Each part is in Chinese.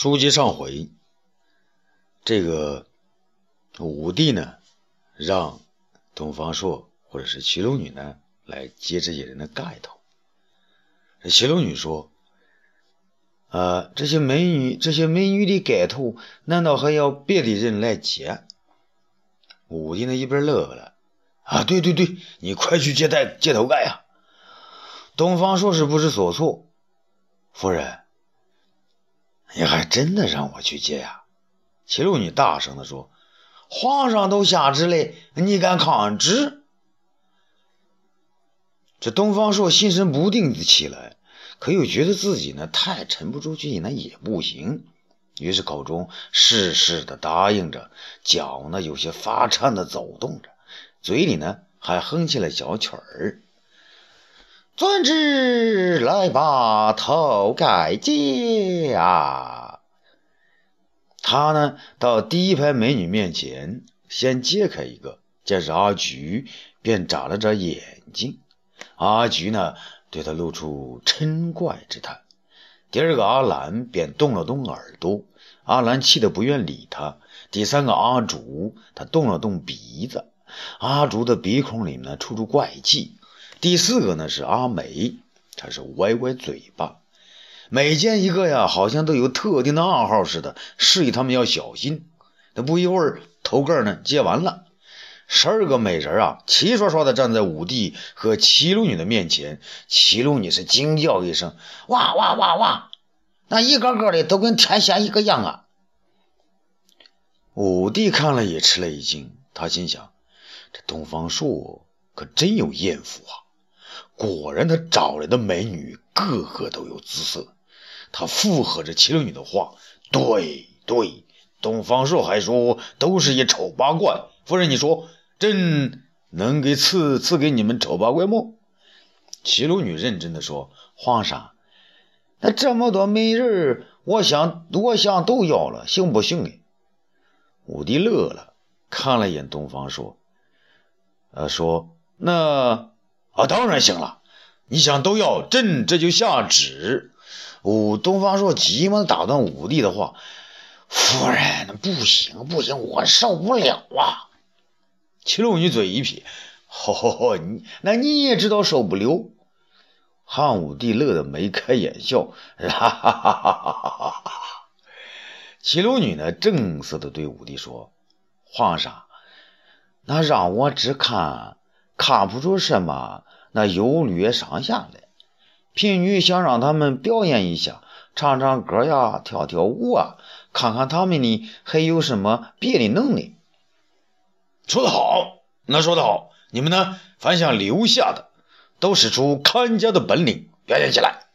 书接上回，这个武帝呢，让东方朔或者是齐鲁女呢来接这些人的盖头。这齐鲁女说：“呃，这些美女，这些美女的盖头，难道还要别的人来接？”武帝呢一边乐了：“啊，对对对，你快去接待接头盖呀！”东方朔是不知所措，夫人。你还真的让我去接呀？齐鲁女大声地说：“皇上都下旨了，你敢抗旨？”这东方朔心神不定的起来，可又觉得自己呢太沉不住气，那也不行，于是口中事事的答应着，脚呢有些发颤的走动着，嘴里呢还哼起了小曲儿。遵旨，来把头盖接啊！他呢，到第一排美女面前，先揭开一个，见是阿菊，便眨了眨眼睛。阿菊呢，对他露出嗔怪之态。第二个阿兰便动了动耳朵，阿兰气得不愿理他。第三个阿竹，他动了动鼻子，阿竹的鼻孔里呢，出出怪气。第四个呢是阿梅，她是歪歪嘴巴，每见一个呀，好像都有特定的暗号似的，示意他们要小心。那不一会儿，头盖呢接完了，十二个美人啊，齐刷刷的站在武帝和齐鲁女的面前。齐鲁女是惊叫一声：“哇哇哇哇！”那一个个的都跟天仙一个样啊！武帝看了也吃了一惊，他心想：这东方朔可真有艳福啊！果然，他找来的美女个个都有姿色。他附和着齐鲁女的话：“对对，东方朔还说都是一丑八怪。夫人，你说朕能给赐赐给你们丑八怪吗？”齐鲁女认真的说：“皇上，那这么多美人，我想我想都要了，行不行？”，武帝乐了，看了一眼东方朔，呃，说：“那。”啊，当然行了！你想都要，朕这就下旨。武东方朔急忙打断武帝的话：“夫人，那不行不行，我受不了啊！”齐鲁女嘴一撇：“吼吼吼，你那你也知道受不了？”汉武帝乐得眉开眼笑，哈哈哈哈哈哈！齐鲁女呢，正色的对武帝说：“皇上，那让我只看。”看不出什么那优劣上下来。贫女想让他们表演一下，唱唱歌呀，跳跳舞啊，看看他们呢还有什么别的能力。说得好，那说得好，你们呢，凡想留下的，都使出看家的本领，表演起来。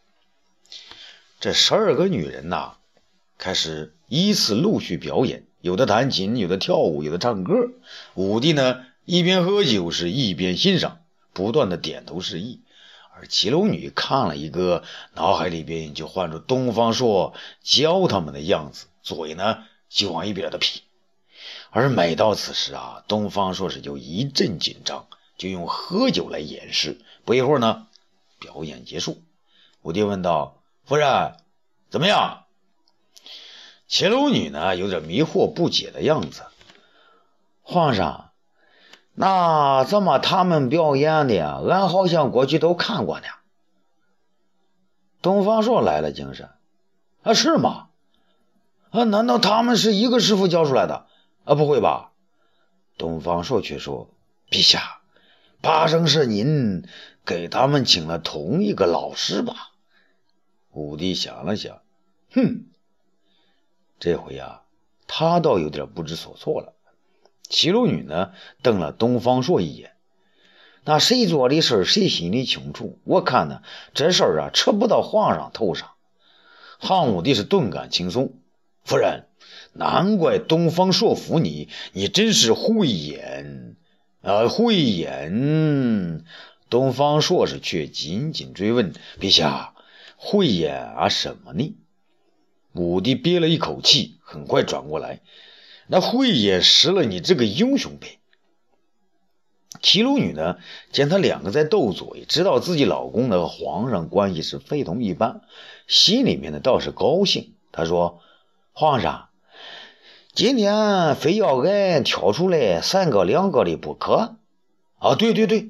这十二个女人呐，开始依次陆续表演，有的弹琴，有的跳舞，有的唱歌。武帝呢？一边喝酒是一边欣赏，不断的点头示意。而骑楼女看了一个，脑海里边就换出东方朔教他们的样子，嘴呢就往一边的撇。而每到此时啊，东方朔是就一阵紧张，就用喝酒来掩饰。不一会儿呢，表演结束，武帝问道：“夫人，怎么样？”骑楼女呢有点迷惑不解的样子。皇上。那怎么他们表演的？俺好像过去都看过呢。东方朔来了精神，啊，是吗？啊，难道他们是一个师傅教出来的？啊，不会吧？东方朔却说：“陛下，八成是您给他们请了同一个老师吧？”武帝想了想，哼，这回呀，他倒有点不知所措了。齐鲁女呢，瞪了东方朔一眼。那谁做的事谁心里清楚。我看呢，这事儿啊，扯不到皇上头上。汉武帝是顿感轻松。夫人，难怪东方朔服你，你真是慧眼啊，慧眼。东方朔是却紧紧追问：“陛下，慧眼啊什么呢？”武帝憋了一口气，很快转过来。那慧眼识了你这个英雄呗。齐鲁女呢，见他两个在斗嘴，知道自己老公呢和皇上关系是非同一般，心里面呢倒是高兴。她说：“皇上，今天非要俺挑出来三个两个的不可。啊，对对对，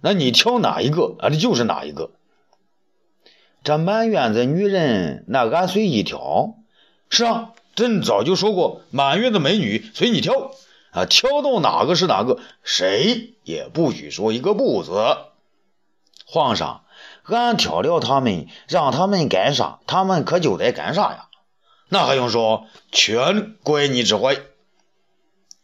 那你挑哪一个，俺这就是哪一个。这满院子女人，那俺随意挑。是啊，朕早就说过，满院的美女随你挑。啊，挑到哪个是哪个，谁也不许说一个不字。皇上，俺挑了他们，让他们干啥，他们可就得干啥呀。那还用说？全归你指挥。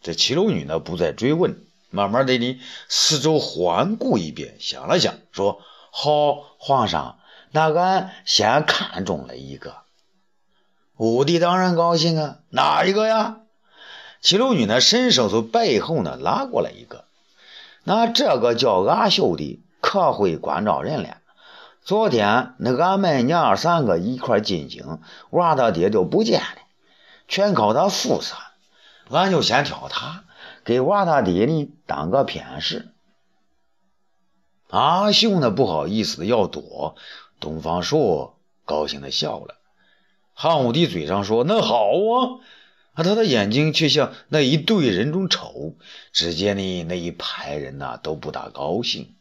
这七楼女呢，不再追问，慢慢的呢，四周环顾一遍，想了想，说：“好，皇上，那俺先看中了一个。”武帝当然高兴啊，哪一个呀？七楼女呢，伸手从背后呢拉过来一个，那这个叫阿秀的，可会关照人了。昨天那俺们娘三个一块进京，娃他爹就不见了，全靠他父子。俺就先挑他，给娃他爹呢当个偏师。阿秀呢不好意思的要躲，东方朔高兴的笑了。汉武帝嘴上说那好啊，啊他的眼睛却向那一队人中瞅，只见呢那一排人呐都不大高兴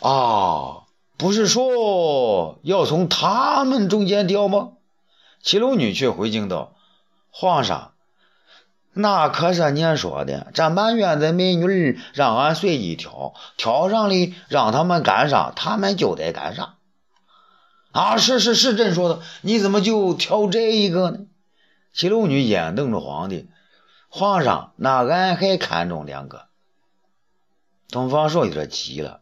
啊。不是说要从他们中间挑吗？七楼女却回敬道：“皇上，那可是您说的。这满院子美女让俺随意挑，挑上的让他们干啥，他们就得干啥。啊，是是是，朕说的。你怎么就挑这一个呢？”七楼女眼瞪着皇帝：“皇上，那俺还看中两个。”东方朔有点急了。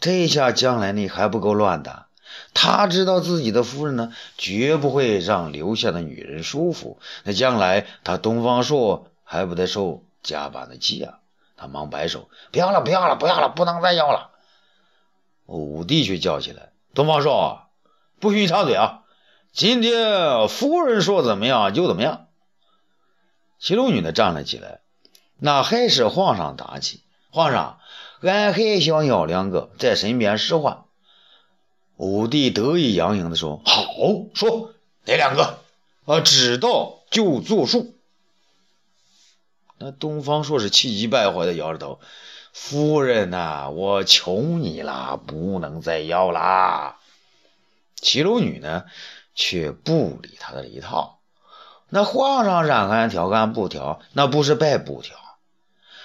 这下将来呢还不够乱的。他知道自己的夫人呢绝不会让留下的女人舒服，那将来他东方朔还不得受夹板的气啊！他忙摆手：“不要了，不要了，不要了，不能再要了。”武帝却叫起来：“东方朔，不许插嘴啊！今天夫人说怎么样就怎么样。”七楼女呢站了起来：“那还是皇上大气，皇上。”俺还想要两个在身边使唤。武帝得意洋洋地说：“好，说哪两个？啊，知道就作数。”那东方朔是气急败坏的摇着头：“夫人呐，我求你啦，不能再要啦。”齐楼女呢，却不理他的一套。那皇上让俺挑，俺不挑，那不是白不挑。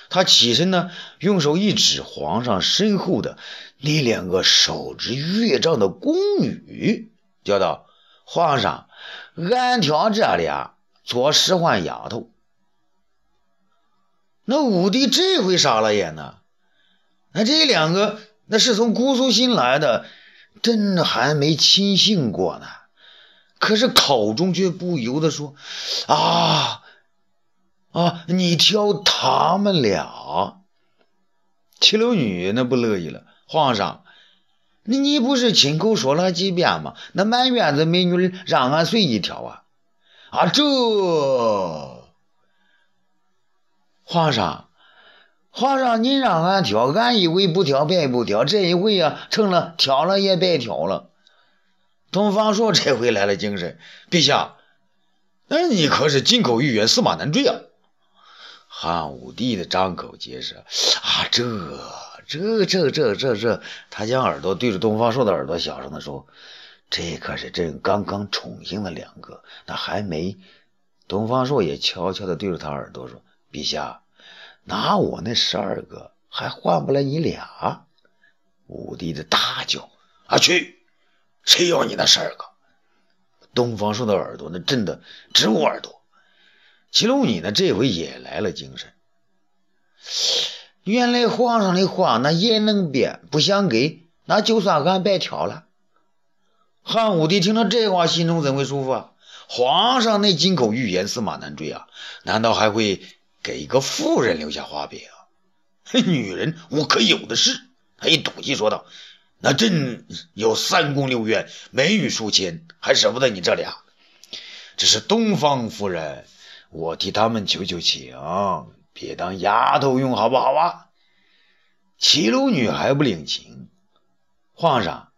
他起身呢，用手一指皇上身后的那两个手执乐章的宫女，叫道：“皇上，俺挑这俩做使唤丫头。”那武帝这回傻了眼呢。那这两个那是从姑苏新来的，朕还没亲信过呢。可是口中却不由得说：“啊。”啊！你挑他们俩，七楼女那不乐意了。皇上，你你不是亲口说了几遍吗？那满院子美女让俺随意挑啊！啊，这皇上，皇上，您让俺挑，俺一回不挑白不挑，这一回呀，成了挑了也白挑了。东方朔这回来了精神，陛下，那你可是金口玉言，驷马难追啊！汉武帝的张口结舌啊，这这这这这这，他将耳朵对着东方朔的耳朵，小声的说：“这可是朕刚刚宠幸的两个，那还没。”东方朔也悄悄的对着他耳朵说：“陛下，拿我那十二个，还换不来你俩。”武帝的大叫：“啊去！谁要你那十二个？”东方朔的耳朵那震得直捂耳朵。齐鲁女呢，这回也来了精神。原来皇上的话那也能变，不想给，那就算俺白挑了。汉武帝听了这话，心中怎会舒服啊？皇上那金口玉言，驷马难追啊！难道还会给一个妇人留下话柄？女人我可有的是。他一赌气说道：“那朕有三宫六院，美女数千，还舍不得你这俩。这是东方夫人。”我替他们求求情，别当丫头用，好不好啊？七楼女还不领情。皇上，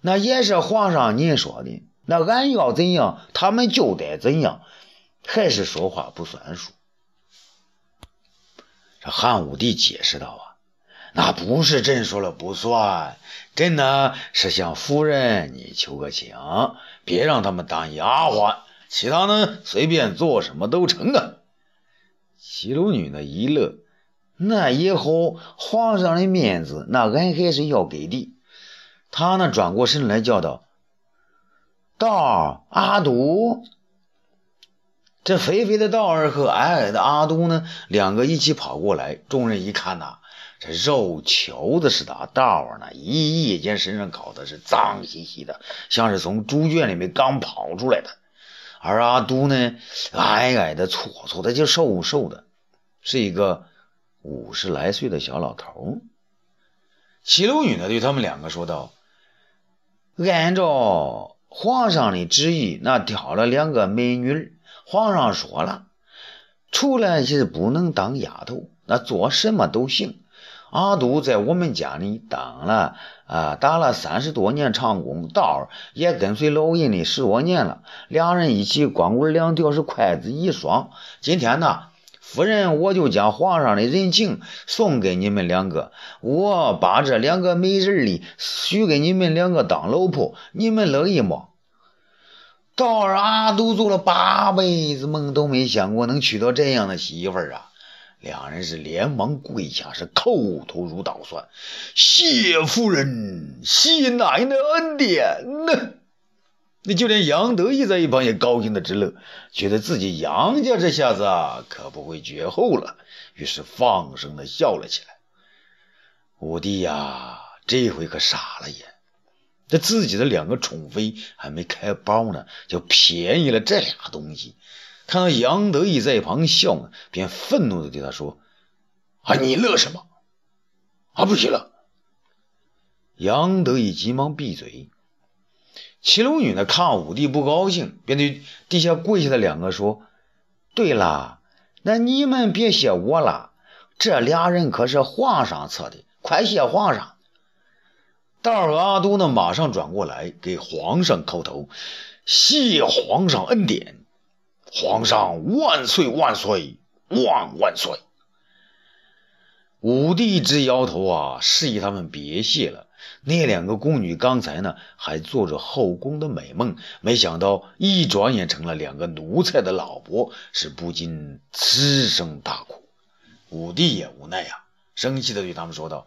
那也是皇上您说的。那俺要怎样，他们就得怎样，还是说话不算数。这汉武帝解释道啊，那不是朕说了不算，朕呢是向夫人你求个情，别让他们当丫鬟，其他呢随便做什么都成啊。齐鲁女呢一乐，那也好，皇上的面子，那俺还是要给的。他呢转过身来叫道：“道，阿杜。”这肥肥的道儿和矮矮的阿杜呢，两个一起跑过来。众人一看呐，这肉球子似的，道儿呢一夜间身上搞的是脏兮兮的，像是从猪圈里面刚跑出来的。而阿杜呢，矮矮的、粗粗的，就瘦瘦的，是一个五十来岁的小老头。齐鲁女呢，对他们两个说道：“按照皇上的旨意，那挑了两个美女。皇上说了，除了是不能当丫头，那做什么都行。”阿杜在我们家里当了啊，打了三十多年长工，道儿也跟随老人的十多年了。两人一起光棍两条是筷子一双。今天呢，夫人我就将皇上的人情送给你们两个，我把这两个美人儿许给你们两个当老婆，你们乐意吗？道儿阿杜做了八辈子梦都没想过能娶到这样的媳妇儿啊！两人是连忙跪下，是叩头如捣蒜，谢夫人，谢奶奶恩典呢。那就连杨得意在一旁也高兴的直乐，觉得自己杨家这下子啊可不会绝后了，于是放声的笑了起来。武帝呀，这回可傻了眼，这自己的两个宠妃还没开包呢，就便宜了这俩东西。看到杨得意在一旁笑呢，便愤怒的对他说：“啊，你乐什么？啊，不许乐！”杨得意急忙闭嘴。齐鲁女呢，看武帝不高兴，便对地下跪下的两个说：“对啦，那你们别谢我了，这俩人可是皇上赐的，快谢皇上。”道儿和阿都呢，马上转过来给皇上叩头，谢皇上恩典。皇上万岁万岁万万岁！武帝直摇头啊，示意他们别谢了。那两个宫女刚才呢还做着后宫的美梦，没想到一转眼成了两个奴才的老婆，是不禁失声大哭。武帝也无奈呀，生气的对他们说道：“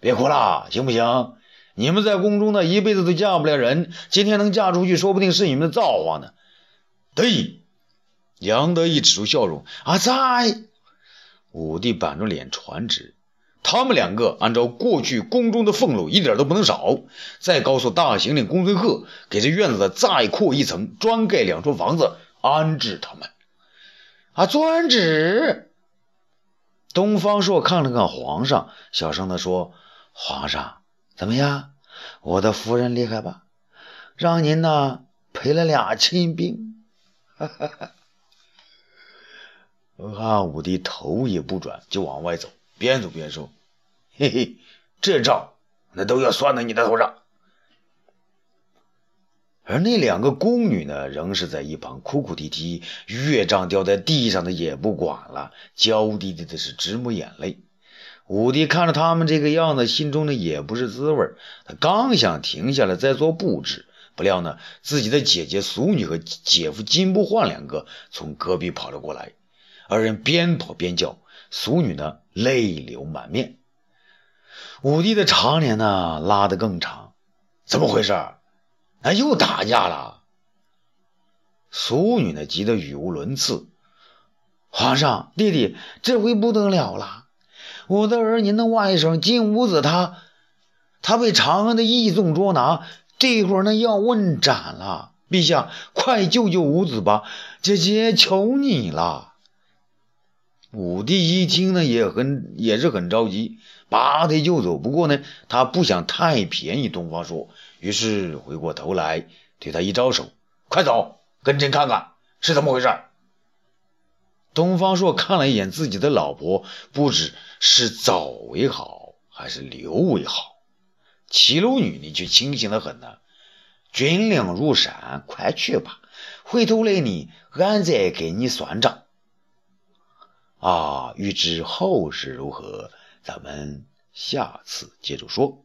别哭了，行不行？你们在宫中呢一辈子都嫁不了人，今天能嫁出去，说不定是你们的造化呢。”对。杨得意指出笑容，啊，在武帝板着脸传旨，他们两个按照过去宫中的俸禄，一点都不能少。再告诉大行令公孙贺，给这院子再扩一层，专盖两处房子安置他们。啊，遵旨。东方朔看了看皇上，小声的说：“皇上怎么样？我的夫人厉害吧？让您呢赔了俩亲兵。”哈哈哈。汉武帝头也不转就往外走，边走边说：“嘿嘿，这账那都要算到你的头上。”而那两个宫女呢，仍是在一旁哭哭啼啼，月账掉在地上的也不管了，娇滴滴的是直抹眼泪。武帝看着他们这个样子，心中呢也不是滋味他刚想停下来再做布置，不料呢，自己的姐姐苏女和姐夫金不换两个从隔壁跑了过来。二人边跑边叫，俗女呢泪流满面。武帝的长脸呢拉得更长，怎么回事？啊，又打架了！俗女呢急得语无伦次。皇上，弟弟，这回不得了了！我的儿，您的外甥金吾子，他他被长安的义纵捉拿，这会儿呢要问斩了。陛下，快救救吾子吧！姐姐求你了。武帝一听呢，也很也是很着急，拔腿就走。不过呢，他不想太便宜东方朔，于是回过头来对他一招手：“快走，跟朕看看是怎么回事。”东方朔看了一眼自己的老婆，不知是走为好还是留为好。齐鲁女你却清醒的很呢、军令如山，快去吧，回头来呢，俺再给你算账。啊，欲知后事如何，咱们下次接着说。